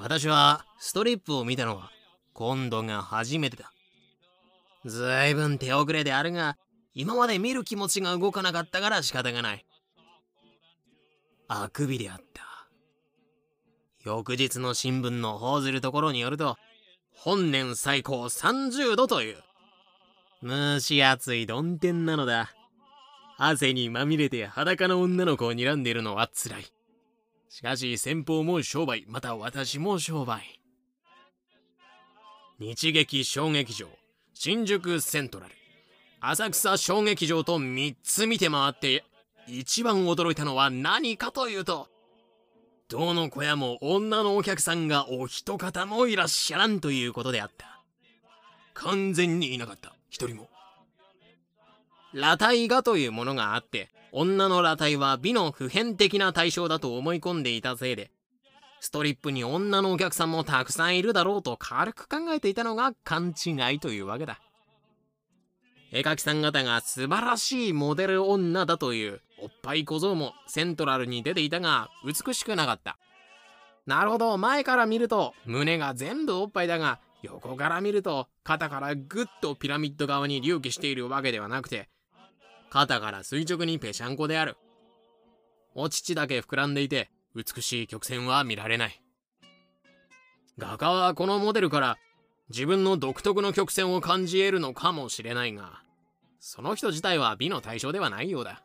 私はストリップを見たのは今度が初めてだ。ずいぶん手遅れであるが、今まで見る気持ちが動かなかったから仕方がない。あくびであった。翌日の新聞の報ずるところによると、本年最高30度という。蒸し暑い曇天なのだ。汗にまみれて裸の女の子を睨んでいるのは辛い。しかし先方も商売、また私も商売。日劇小劇場、新宿セントラル、浅草小劇場と3つ見て回って、一番驚いたのは何かというと、どの小屋も女のお客さんがお一方もいらっしゃらんということであった。完全にいなかった、一人も。裸体画というものがあって、女の裸体は美の普遍的な対象だと思い込んでいたせいで、ストリップに女のお客さんもたくさんいるだろうと軽く考えていたのが勘違いというわけだ。絵描きさん方が素晴らしいモデル女だというおっぱい小僧もセントラルに出ていたが美しくなかった。なるほど、前から見ると胸が全部おっぱいだが横から見ると肩からぐっとピラミッド側に隆起しているわけではなくて肩から垂直にぺしゃんこである。お乳だけ膨らんでいて美しい曲線は見られない。画家はこのモデルから自分の独特の曲線を感じ得るのかもしれないが、その人自体は美の対象ではないようだ。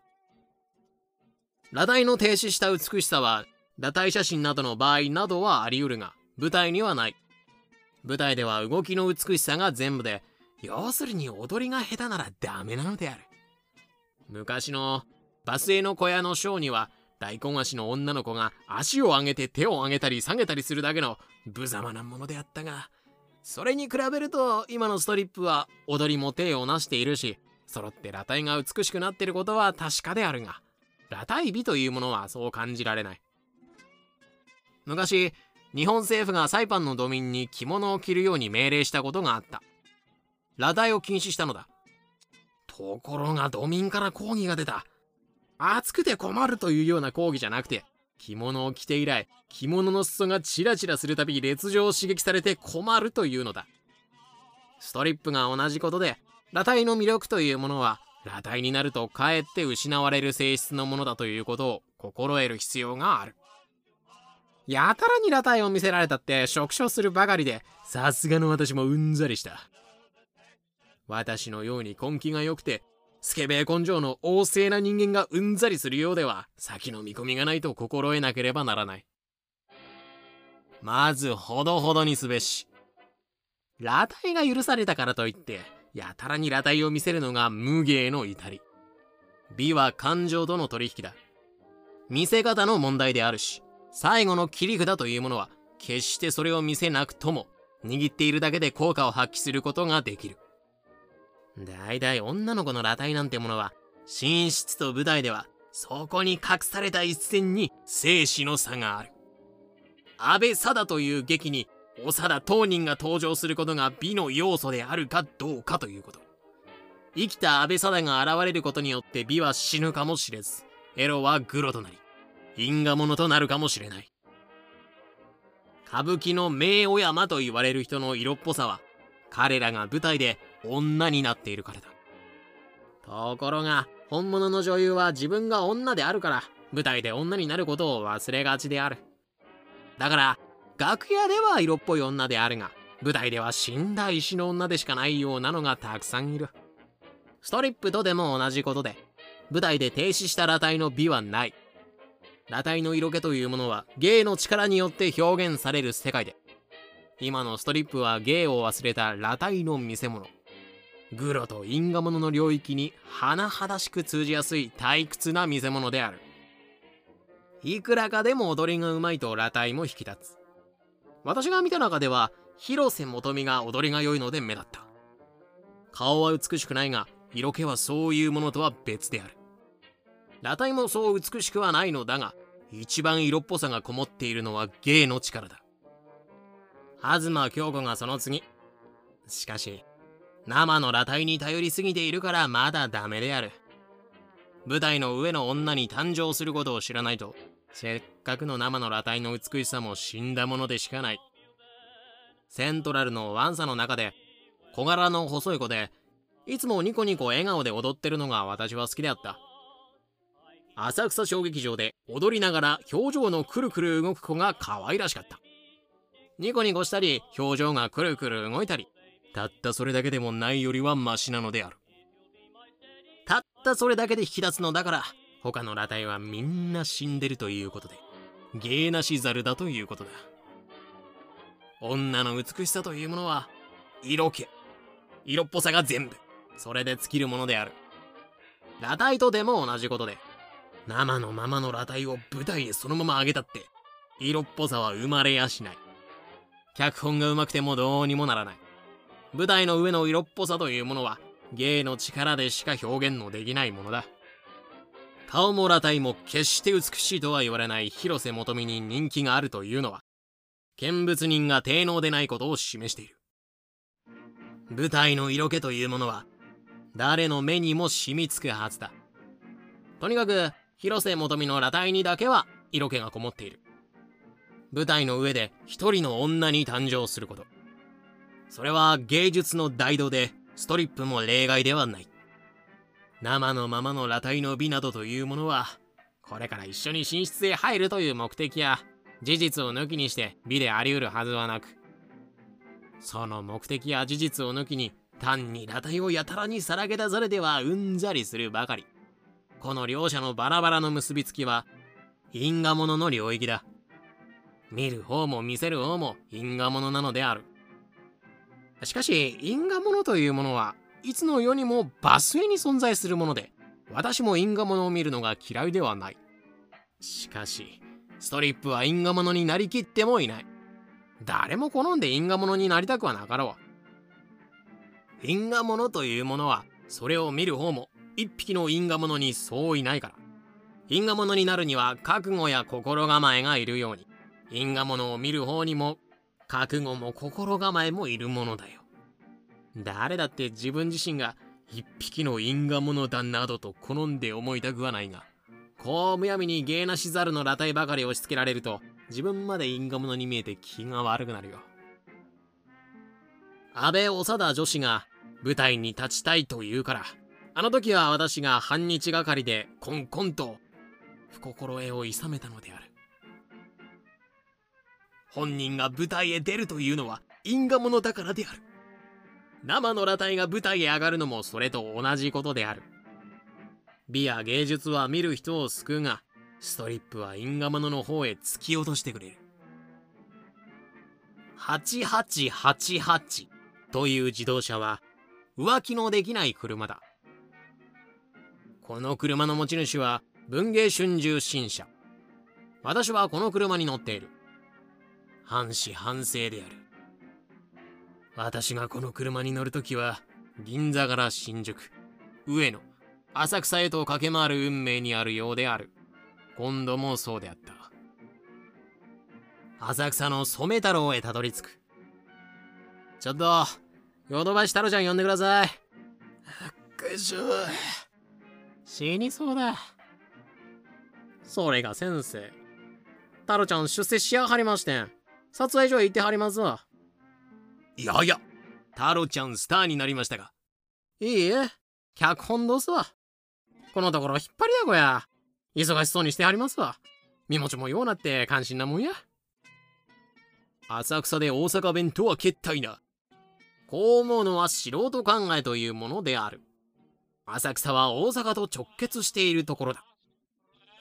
裸体の停止した美しさは、裸体写真などの場合などはあり得るが、舞台にはない。舞台では動きの美しさが全部で、要するに踊りが下手ならダメなのである。昔のバスへの小屋のショーには、大根足の女の子が足を上げて手を上げたり下げたりするだけの無様なものであったが、それに比べると今のストリップは踊りも手をなしているし揃って裸体が美しくなっていることは確かであるが裸体美というものはそう感じられない。昔日本政府がサイパンのドミンに着物を着るように命令したことがあった。裸体を禁止したのだ。ところがドミンから抗議が出た暑くて困るというような抗議じゃなくて着物を着て以来、着物の裾がチラチラするたび劣情を刺激されて困るというのだ。ストリップが同じことで、裸体の魅力というものは、裸体になるとかえって失われる性質のものだということを心得る必要がある。やたらに裸体を見せられたって触傷するばかりで、さすがの私もうんざりした。私のように根気が良くてスケベ根性の旺盛な人間がうんざりするようでは先の見込みがないと心得なければならない。まずほどほどにすべし。裸体が許されたからといってやたらに裸体を見せるのが無芸の至り。美は感情との取引だ。見せ方の問題であるし最後の切り札というものは決してそれを見せなくとも握っているだけで効果を発揮することができる。大体女の子の裸体なんてものは、寝室と舞台では、そこに隠された一線に生死の差がある。安倍貞という劇に、長田当人が登場することが美の要素であるかどうかということ。生きた安倍貞が現れることによって美は死ぬかもしれず、エロはグロとなり、因果者となるかもしれない。歌舞伎の名お山と言われる人の色っぽさは、彼らが舞台で女になっているからだ。ところが、本物の女優は自分が女であるから、舞台で女になることを忘れがちである。だから、楽屋では色っぽい女であるが、舞台では死んだ石の女でしかないようなのがたくさんいる。ストリップとでも同じことで、舞台で停止した裸体の美はない。裸体の色気というものは芸の力によって表現される世界で、今のストリップは芸を忘れた裸体の見せ物。グロと因果物の領域に甚だしく通じやすい退屈な見せ物である。いくらかでも踊りがうまいと裸体も引き立つ。私が見た中では、広瀬元美が踊りが良いので目立った。顔は美しくないが、色気はそういうものとは別である。裸体もそう美しくはないのだが、一番色っぽさがこもっているのは芸の力だ。東京子がその次。しかし、生の裸体に頼りすぎているからまだダメである。舞台の上の女に誕生することを知らないと、せっかくの生の裸体の美しさも死んだものでしかない。セントラルのワンサの中で、小柄の細い子で、いつもニコニコ笑顔で踊ってるのが私は好きであった。浅草小劇場で踊りながら表情のくるくる動く子が可愛らしかった。ニコニコしたり、表情がくるくる動いたり、たったそれだけでもないよりはマシなのである。たったそれだけで引き出すのだから、他の裸体はみんな死んでるということで、芸なしザルだということだ。女の美しさというものは、色気。色っぽさが全部。それで尽きるものである。裸体とでも同じことで、生のままの裸体を舞台へそのまま上げたって、色っぽさは生まれやしない。脚本が上手くてもどうにもならない。舞台の上の色っぽさというものは、芸の力でしか表現のできないものだ。顔も裸体も決して美しいとは言われない広瀬元美に人気があるというのは、見物人が低能でないことを示している。舞台の色気というものは、誰の目にも染みつくはずだ。とにかく、広瀬元美の裸体にだけは色気がこもっている。舞台の上で一人の女に誕生すること。それは芸術の大道で、ストリップも例外ではない。生のままの裸体の美などというものは、これから一緒に寝室へ入るという目的や、事実を抜きにして美であり得るはずはなく、その目的や事実を抜きに、単に裸体をやたらにさらけ出されてはうんざりするばかり。この両者のバラバラの結びつきは、因果物の領域だ。見る方も見せる方も因果物なのである。しかし、因果物というものはいつの世にも抜粋に存在するもので、私も因果物を見るのが嫌いではない。しかし、ストリップは因果物になりきってもいない。誰も好んで因果物になりたくはなかろう。因果物というものは、それを見る方も一匹の因果物にそういないから。因果物になるには覚悟や心構えがいるように、因果物を見る方にも覚悟も心構えもいるものだよ。誰だって自分自身が一匹の因果物だなどと好んで思いたくはないが、こうむやみに芸なしざるの裸体ばかり押し付けられると、自分まで因果物に見えて気が悪くなるよ。安倍長田女子が舞台に立ちたいと言うから、あの時は私が半日がかりでコンコンと不心得を諌めたのである。本人が舞台へ出るというのは因果物だからである。生の裸体が舞台へ上がるのもそれと同じことである。美や芸術は見る人を救うが、ストリップは因果物の方へ突き落としてくれる。8888という自動車は浮気のできない車だ。この車の持ち主は文芸春秋新車。私はこの車に乗っている。半死半生である。私がこの車に乗るときは、銀座から新宿、上野、浅草へと駆け回る運命にあるようである。今度もそうであった。浅草の染太郎へたどり着く。ちょっと、ヨドバシ太郎ちゃん呼んでください。くいしょ。死にそうだ。それが先生。太郎ちゃん出世しやはりましてん。撮影所へ行ってはりますわ。いやいや、太郎ちゃんスターになりましたが。いいえ、脚本どうすわ。このところ引っ張りだこや。忙しそうにしてはりますわ。身持ちもようなって関心なもんや。浅草で大阪弁とは決体な。こう思うのは素人考えというものである。浅草は大阪と直結しているところだ。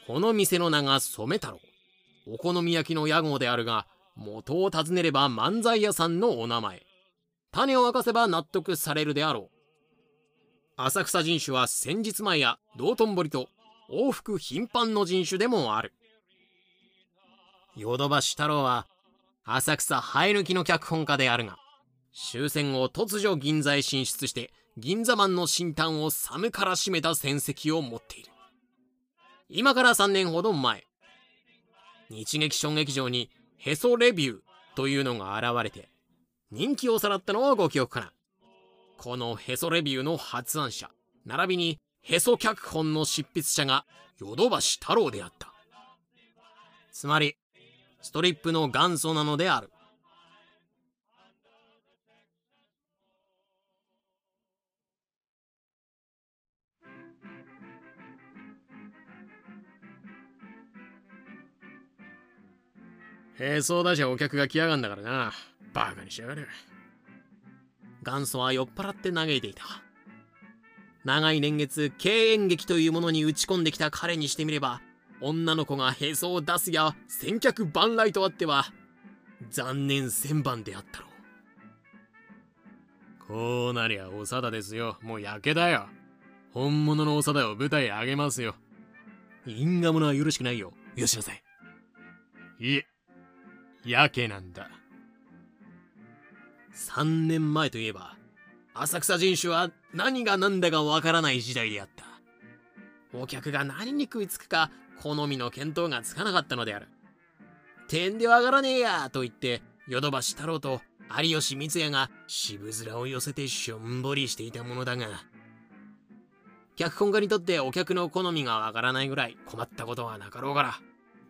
この店の名が染太郎。お好み焼きの屋号であるが、元を尋ねれば漫才屋さんのお名前。種を明かせば納得されるであろう。浅草人種は先日前や道頓堀と往復頻繁の人種でもある。ヨドバシ太郎は浅草生え抜きの脚本家であるが、終戦後突如銀座へ進出して銀座マンの新端を寒からしめた戦績を持っている。今から3年ほど前、日劇小劇場にへそレビューというのが現れて、人気をさらったのはご記憶かな。このへそレビューの発案者、並びにへそ脚本の執筆者がヨドバシ太郎であった。つまりストリップの元祖なのであるへそうだしお客が来やがんだからな。バカにしやがる。元祖は酔っ払って嘆いていた。長い年月経営劇というものに打ち込んできた彼にしてみれば女の子がへそを出すや先客万来とあっては残念千番であったろう。こうなりゃ長田ですよ。もう焼けだよ。本物の長田を舞台へあげますよ。因果者はよろしくないよ。よしなさいいえ。やけなんだ。3年前といえば浅草人種は何が何だかわからない時代であった。お客が何に食いつくか好みの見当がつかなかったのである。点では上がらねえやと言ってヨドバシ太郎と有吉光也が渋面を寄せてしょんぼりしていたものだが脚本家にとってお客の好みがわからないぐらい困ったことはなかろうから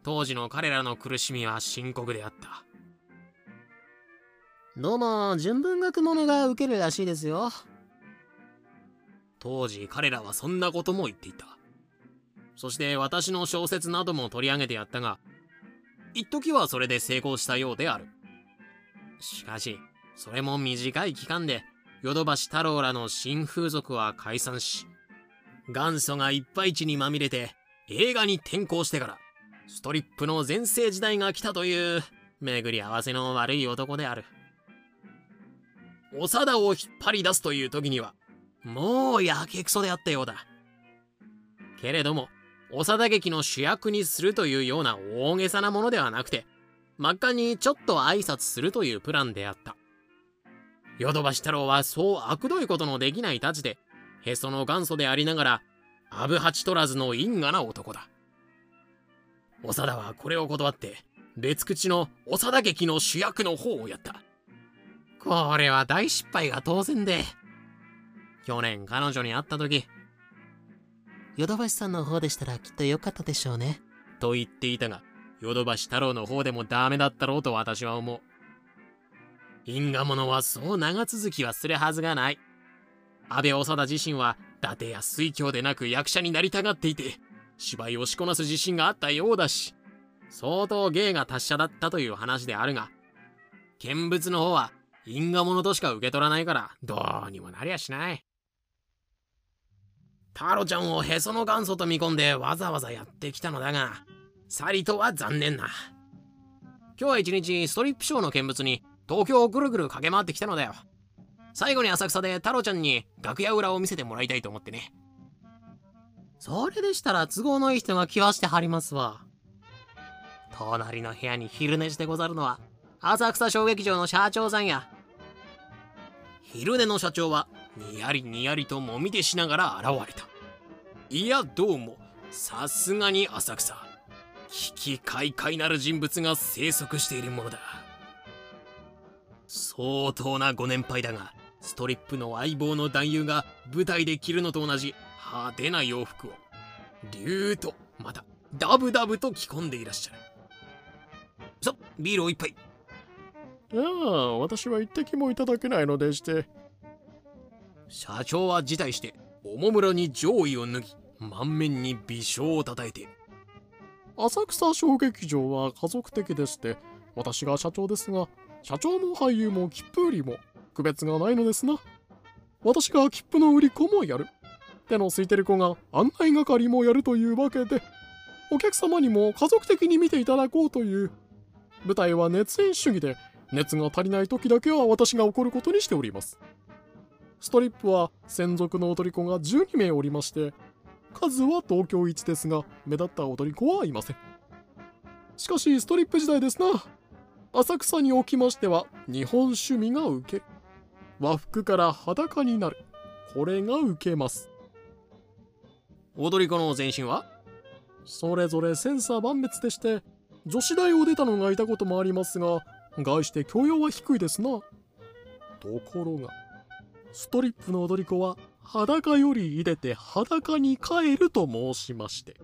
当時の彼らの苦しみは深刻であった。どうも純文学ものが受けるらしいですよ。当時彼らはそんなことも言っていた。そして私の小説なども取り上げてやったが一時はそれで成功したようである。しかしそれも短い期間でヨドバシ太郎らの新風俗は解散し元祖がいっぱい地にまみれて映画に転向してからストリップの全盛時代が来たという巡り合わせの悪い男である。長田を引っ張り出すという時にはもうやけくそであったようだ。けれども長田劇の主役にするというような大げさなものではなくて真っ赤にちょっと挨拶するというプランであった。ヨドバシ太郎はそう悪どいことのできないたちでへその元祖でありながらアブハチ取らずの因果な男だ。長田はこれを断って別口の長田劇の主役の方をやった。これは大失敗が当然で。去年彼女に会った時ヨドバシさんの方でしたらきっと良かったでしょうね。と言っていたがヨドバシ太郎の方でもダメだったろうと私は思う。因果者はそう長続きはするはずがない。安倍長田自身は伊達や水郷でなく役者になりたがっていて芝居をしこなす自信があったようだし相当芸が達者だったという話であるが見物の方は因果物としか受け取らないからどうにもなりゃしない。タロちゃんをへその元祖と見込んでわざわざやってきたのだがサリとは残念な。今日は一日ストリップショーの見物に東京をぐるぐる駆け回ってきたのだよ。最後に浅草で太郎ちゃんに楽屋裏を見せてもらいたいと思ってね。それでしたら都合のいい人が来わしてはりますわ。隣の部屋に昼寝してござるのは浅草小劇場の社長さんや。昼寝の社長はにやりにやりともみ出しながら現れた。いやどうもさすがに浅草。危機快快なる人物が生息しているものだ。相当なご年配だがストリップの相棒の男優が舞台で着るのと同じ派手な洋服を。竜とまたダブダブと着込んでいらっしゃる。さビールを一杯。ああ私は一滴もいただけないのでして。社長は辞退しておもむろに上位を脱ぎ満面に微笑をたたえて。浅草小劇場は家族的でして私が社長ですが社長も俳優も切符売りも区別がないのですな。私が切符の売り子もやる手の空いてる子が案内係もやるというわけでお客様にも家族的に見ていただこうという舞台は熱演主義で熱が足りない時だけは私が怒ることにしております。ストリップは専属の踊り子が12名おりまして数は東京一ですが目立った踊り子はいません。しかしストリップ時代ですな。浅草におきましては日本趣味が受け和服から裸になる。これが受けます。踊り子の前身は？それぞれ千差万別でして女子大を出たのがいたこともありますが概して教養は低いですなところがストリップの踊り子は裸より入れて裸に帰ると申しまして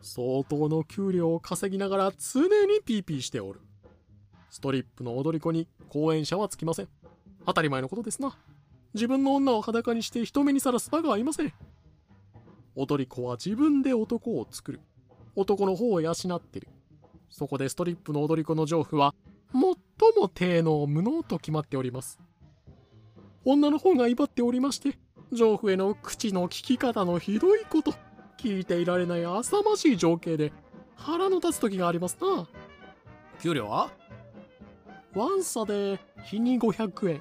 相当の給料を稼ぎながら常にピーピーしておる。ストリップの踊り子に講演者はつきません。当たり前のことですな。自分の女を裸にして人目にさらす場がありません。踊り子は自分で男を作る。男の方を養ってる。そこでストリップの踊り子の丈夫は、最も低能無能と決まっております。女の方が威張っておりまして、丈夫への口の聞き方のひどいこと、聞いていられない浅ましい情景で腹の立つ時がありますな。給料は？ワンサで日に500円。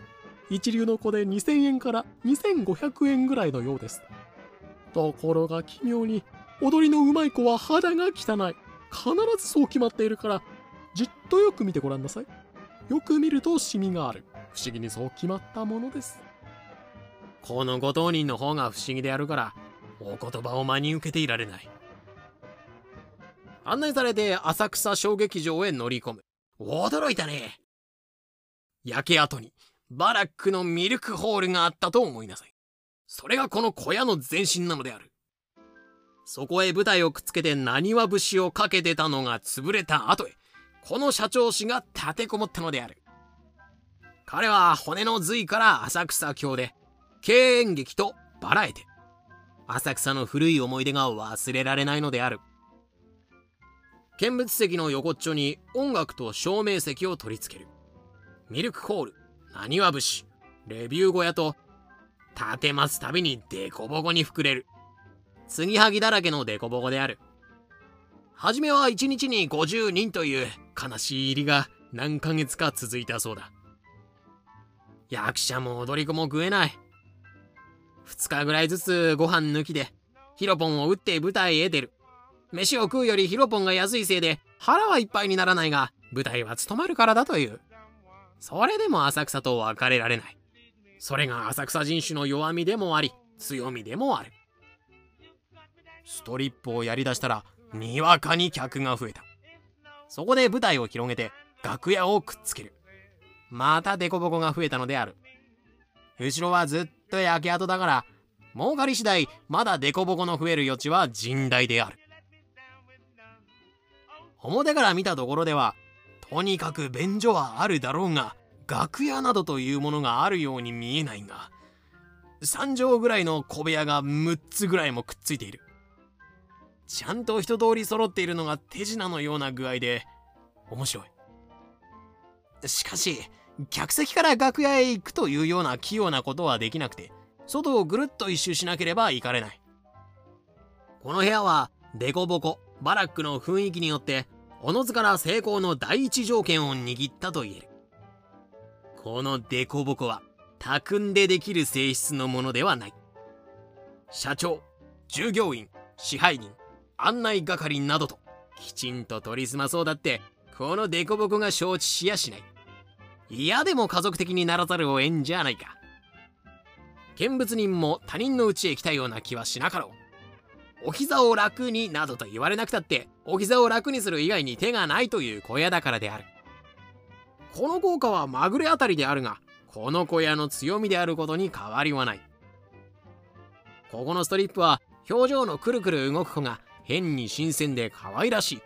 一流の子で2000円から2500円ぐらいのようです。ところが奇妙に、踊りの上手い子は肌が汚い。必ずそう決まっているから、じっとよく見てごらんなさい。よく見るとシミがある。不思議にそう決まったものです。このご当人の方が不思議であるから、お言葉を真に受けていられない。案内されて浅草小劇場へ乗り込む。驚いたね。焼け跡にバラックのミルクホールがあったと思いなさい。それがこの小屋の前身なのである。そこへ舞台をくっつけて何は節をかけてたのが潰れた後へ、この社長氏が立てこもったのである。彼は骨の髄から浅草郷で、経演劇とバラエティ。浅草の古い思い出が忘れられないのである。見物席の横っちょに音楽と照明席を取り付ける。ミルクホール、なにわ節、レビュー小屋と、立てますたびにデコボコに膨れる。継ぎはぎだらけのデコボコである。はじめは1日に50人という悲しい入りが何ヶ月か続いたそうだ。役者も踊り子も食えない。2日ぐらいずつご飯抜きで、ヒロポンを打って舞台へ出る。飯を食うよりヒロポンが安いせいで腹はいっぱいにならないが、舞台は務まるからだという。それでも浅草と別れられない。それが浅草人種の弱みでもあり、強みでもある。ストリップをやりだしたら、にわかに客が増えた。そこで舞台を広げて、楽屋をくっつける。またデコボコが増えたのである。後ろはずっと焼け跡だから、儲かり次第、まだデコボコの増える余地は甚大である。表から見たところでは、とにかく便所はあるだろうが、楽屋などというものがあるように見えないが、3畳ぐらいの小部屋が6つぐらいもくっついている。ちゃんと一通り揃っているのが手品のような具合で、面白い。しかし、客席から楽屋へ行くというような器用なことはできなくて、外をぐるっと一周しなければいかれない。この部屋は、デコボコ、バラックの雰囲気によって、おのずから成功の第一条件を握ったと言える。このデコボコは、巧んでできる性質のものではない。社長、従業員、支配人、案内係などと、きちんと取り済まそうだって、このデコボコが承知しやしない。嫌でも家族的にならざるを得んじゃないか。見物人も他人の家へ来たような気はしなかろう。お膝を楽になどと言われなくたって、お膝を楽にする以外に手がないという小屋だからである。この効果はまぐれあたりであるが、この小屋の強みであることに変わりはない。ここのストリップは表情のくるくる動く子が変に新鮮で可愛らしい。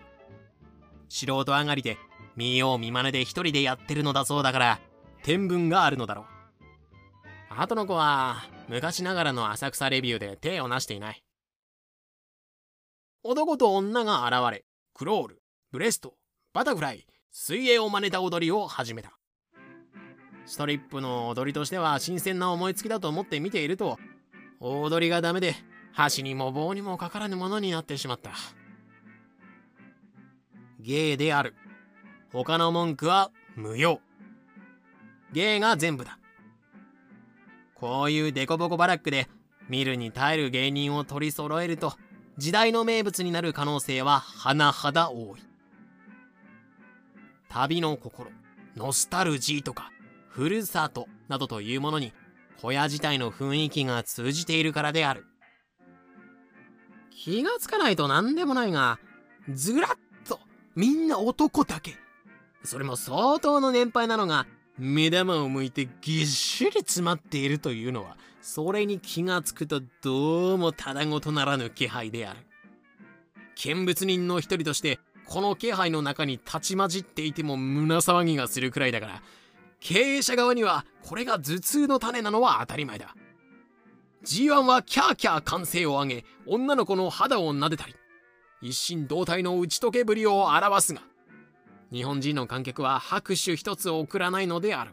素人上がりで見よう見まねで一人でやってるのだそうだから、天分があるのだろう。後の子は、昔ながらの浅草レビューで手をなしていない。男と女が現れ、クロール、ブレスト、バタフライ、水泳を真似た踊りを始めた。ストリップの踊りとしては新鮮な思いつきだと思って見ていると大、踊りがダメで、箸にも棒にもかからぬものになってしまった。芸である。他の文句は無用。芸が全部だ。こういうデコボコバラックで見るに耐える芸人を取り揃えると時代の名物になる可能性は甚だ多い。旅の心、ノスタルジーとか、ふるさとなどというものに小屋自体の雰囲気が通じているからである。気がつかないと何でもないが、ずらっとみんな男だけ。それも相当の年配なのが目玉を向いてぎっしり詰まっているというのはそれに気がつくとどうもただごとならぬ気配である見物人の一人としてこの気配の中に立ち混じっていても胸騒ぎがするくらいだから経営者側にはこれが頭痛の種なのは当たり前だ。G1 はキャーキャー歓声を上げ女の子の肌を撫でたり一心同体の打ち解けぶりを表すが日本人の観客は拍手一つ送らないのである。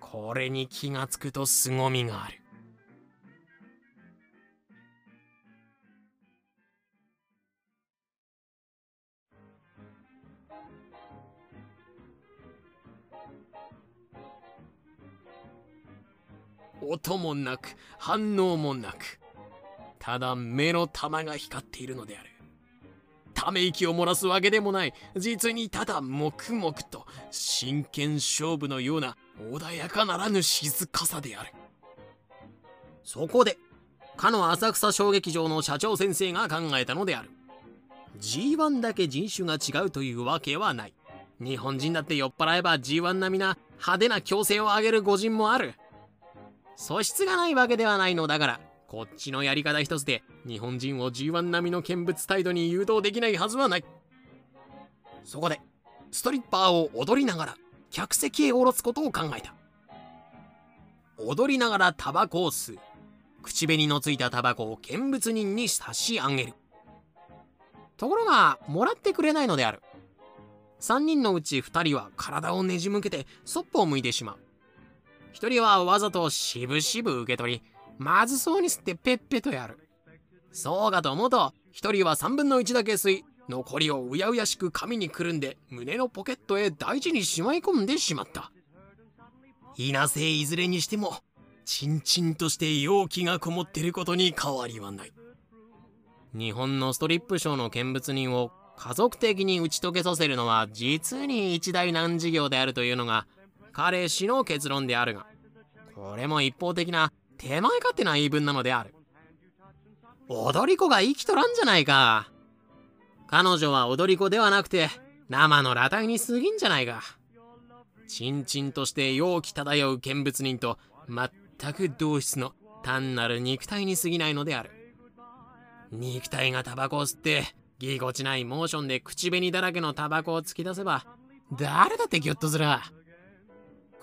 これに気がつくと凄みがある。音もなく反応もなくただ目の玉が光っているのである。ため息を漏らすわけでもない実にただ黙々と真剣勝負のような穏やかならぬ静かさである。そこでかの浅草小劇場の社長先生が考えたのである。G1 だけ人種が違うというわけはない。日本人だって酔っ払えば G1 並みな派手な強制を上げる御人もある。素質がないわけではないのだからこっちのやり方一つで日本人を G1 並みの見物態度に誘導できないはずはない。そこでストリッパーを踊りながら客席へ下ろすことを考えた。踊りながらタバコを吸う口紅のついたタバコを見物人に差し上げる。ところがもらってくれないのである。3人のうち2人は体をねじ向けてそっぽを向いてしまう。1人はわざとしぶしぶ受け取りまずそうに吸ってペッペとやる。そうかと思うと1人は3分の1だけ吸い残りをうやうやしく紙にくるんで胸のポケットへ大事にしまい込んでしまった。いなせいずれにしてもちんちんとして容器がこもってることに変わりはない。日本のストリップショーの見物人を家族的に打ち解けさせるのは実に一大難事業であるというのが彼氏の結論であるがこれも一方的な手前勝手な言い分なのである。踊り子が生きとらんじゃないか。彼女は踊り子ではなくて生の裸体に過ぎんじゃないか。ちんちんとして容器漂う見物人と全く同質の単なる肉体に過ぎないのである。肉体がタバコを吸ってぎこちないモーションで口紅だらけのタバコを突き出せば誰だってギョッとする。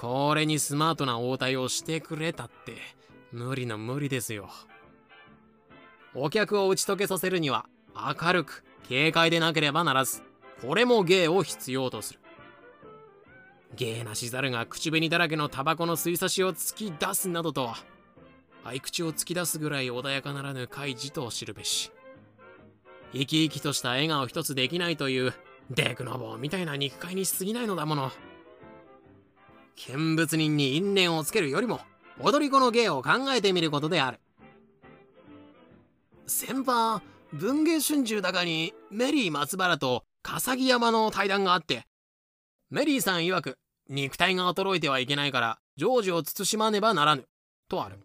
これにスマートな応対をしてくれたって無理の無理ですよ。お客を打ち解けさせるには明るく軽快でなければならずこれも芸を必要とする。芸なし猿が口紅だらけのタバコの吸い差しを突き出すなどとは合口を突き出すぐらい穏やかならぬ怪事と知るべし。生き生きとした笑顔一つできないというデクノボーみたいな肉塊にしすぎないのだもの。見物人に因縁をつけるよりも踊り子の芸を考えてみることである。先輩文芸春秋だかにメリー松原と笠木山の対談があってメリーさん曰く肉体が衰えてはいけないからジョージを慎まねばならぬとある。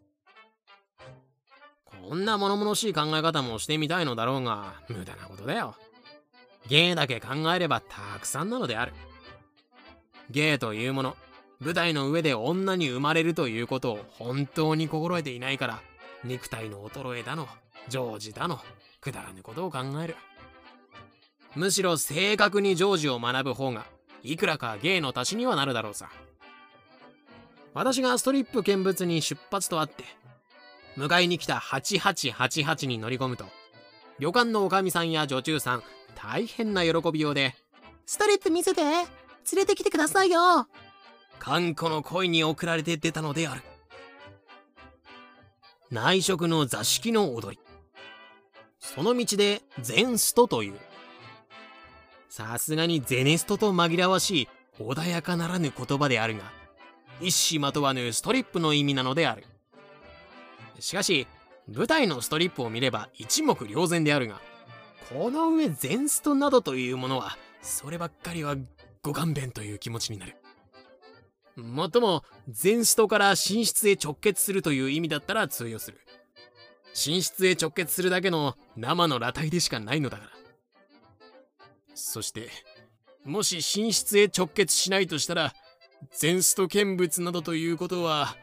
こんな物々しい考え方もしてみたいのだろうが無駄なことだよ。芸だけ考えればたくさんなのである。芸というもの舞台の上で女に生まれるということを本当に心得ていないから肉体の衰えだの常時だのくだらぬことを考える。むしろ正確に常時を学ぶ方がいくらか芸の足しにはなるだろうさ。私がストリップ見物に出発とあって迎えに来た8888に乗り込むと旅館の女将さんや女中さん大変な喜びようで「ストリップ見せて。連れてきてくださいよ。頑固の恋に送られて出たのである。内職の座敷の踊り。その道でゼンストという。さすがにゼネストと紛らわしい穏やかならぬ言葉であるが一糸まとわぬストリップの意味なのである。しかし舞台のストリップを見れば一目瞭然であるがこの上ゼンストなどというものはそればっかりはご勘弁という気持ちになる。もっとも前ストから寝室へ直結するという意味だったら通用する。寝室へ直結するだけの生の裸体でしかないのだから。そしてもし寝室へ直結しないとしたら前スト見物などということは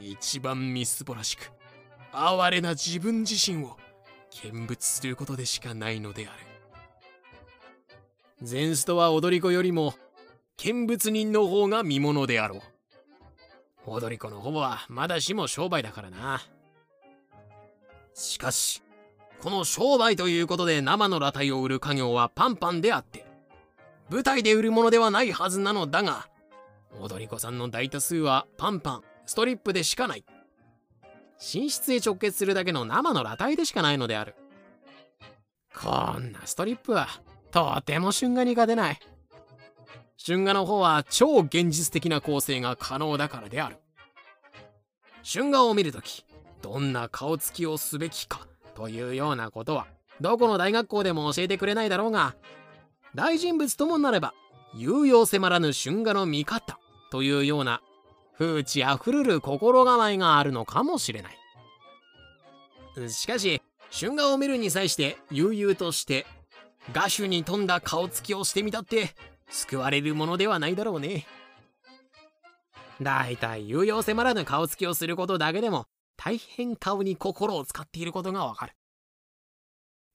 一番みすぼらしく哀れな自分自身を見物することでしかないのである。ゼンストは踊り子よりも見物人の方が見物であろう。踊り子の方はまだしも商売だからな。しかしこの商売ということで生の裸体を売る家業はパンパンであって舞台で売るものではないはずなのだが踊り子さんの大多数はパンパンストリップでしかない。寝室へ直結するだけの生の裸体でしかないのである。こんなストリップはとても春画に勝てない。春画の方は超現実的な構成が可能だからである。春画を見るときどんな顔つきをすべきかというようなことはどこの大学校でも教えてくれないだろうが大人物ともなれば有用迫らぬ春画の見方というような風知あふれる心構えがあるのかもしれない。しかし春画を見るに際して悠々として画手に富んだ顔つきをしてみたって救われるものではないだろうね。だいたい有用迫らぬ顔つきをすることだけでも大変顔に心を使っていることがわかる。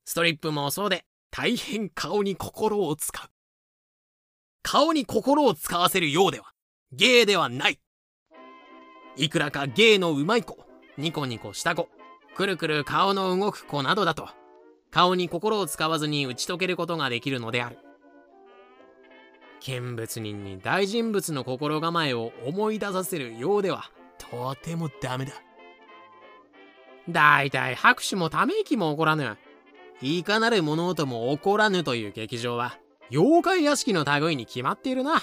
ストリップもそうで大変顔に心を使う。顔に心を使わせるようでは芸ではない。いくらか芸のうまい子ニコニコした子くるくる顔の動く子などだと顔に心を使わずに打ち解けることができるのである。見物人に大人物の心構えを思い出させるようではとてもダメだ。だいい拍手もため息も起こらぬ。いかなる物音も起こらぬという劇場は妖怪屋敷の類に決まっているな。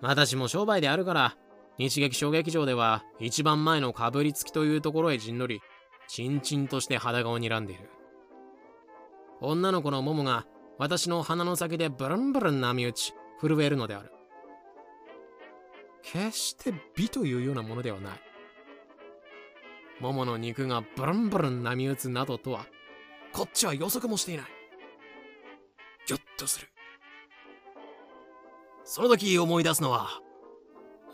私も商売であるから日劇小劇場では一番前のかぶりつきというところへ陣取りチンチンとして肌顔にらんでいる。女の子のモモが私の鼻の先でブルンブルン波打ち震えるのである。決して美というようなものではない。モモの肉がブルンブルン波打つなどとはこっちは予測もしていない。ぎょっとする。その時思い出すのは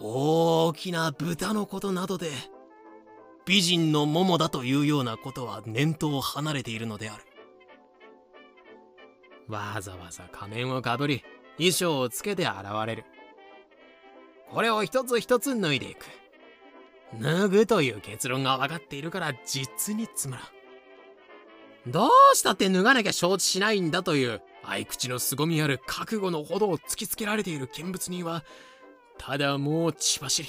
大きな豚のことなどで美人の桃だというようなことは念頭を離れているのである。わざわざ仮面をかぶり衣装をつけて現れる。これを一つ一つ脱いでいく。脱ぐという結論が分かっているから実につまらん。どうしたって脱がなきゃ承知しないんだという合口の凄みある覚悟のほどを突きつけられている見物人はただもう血走り。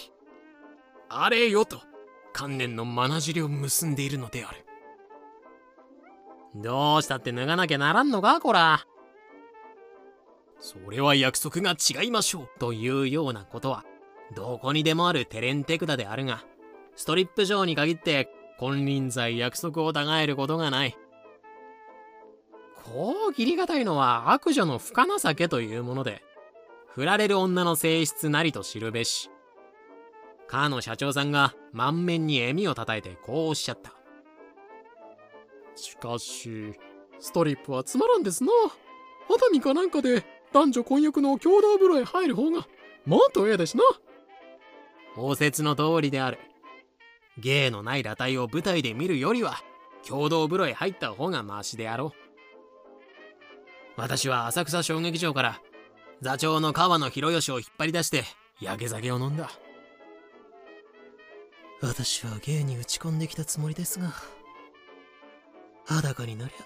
あれよと観念のまなじりを結んでいるのである。どうしたって脱がなきゃならんのかこら。それは約束が違いましょう。というようなことはどこにでもあるテレンテクダであるがストリップ上に限って金輪際約束を違えることがない。こう切りがたいのは悪女の不可情けというもので振られる女の性質なりと知るべし。カーの社長さんが満面に笑みをたたえてこうおっしゃった。しかしストリップはつまらんですな。熱海かなんかで男女混浴の共同風呂へ入る方がもっとええですな。法説の通りである。芸のない裸体を舞台で見るよりは共同風呂へ入った方がマシであろう。私は浅草小劇場から座長の川野博義を引っ張り出して焼け酒を飲んだ。私は芸に打ち込んできたつもりですが裸になりゃ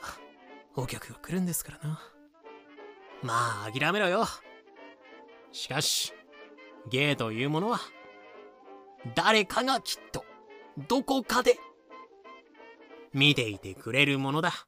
お客が来るんですからな。まあ諦めろよ。しかし芸というものは誰かがきっとどこかで見ていてくれるものだ。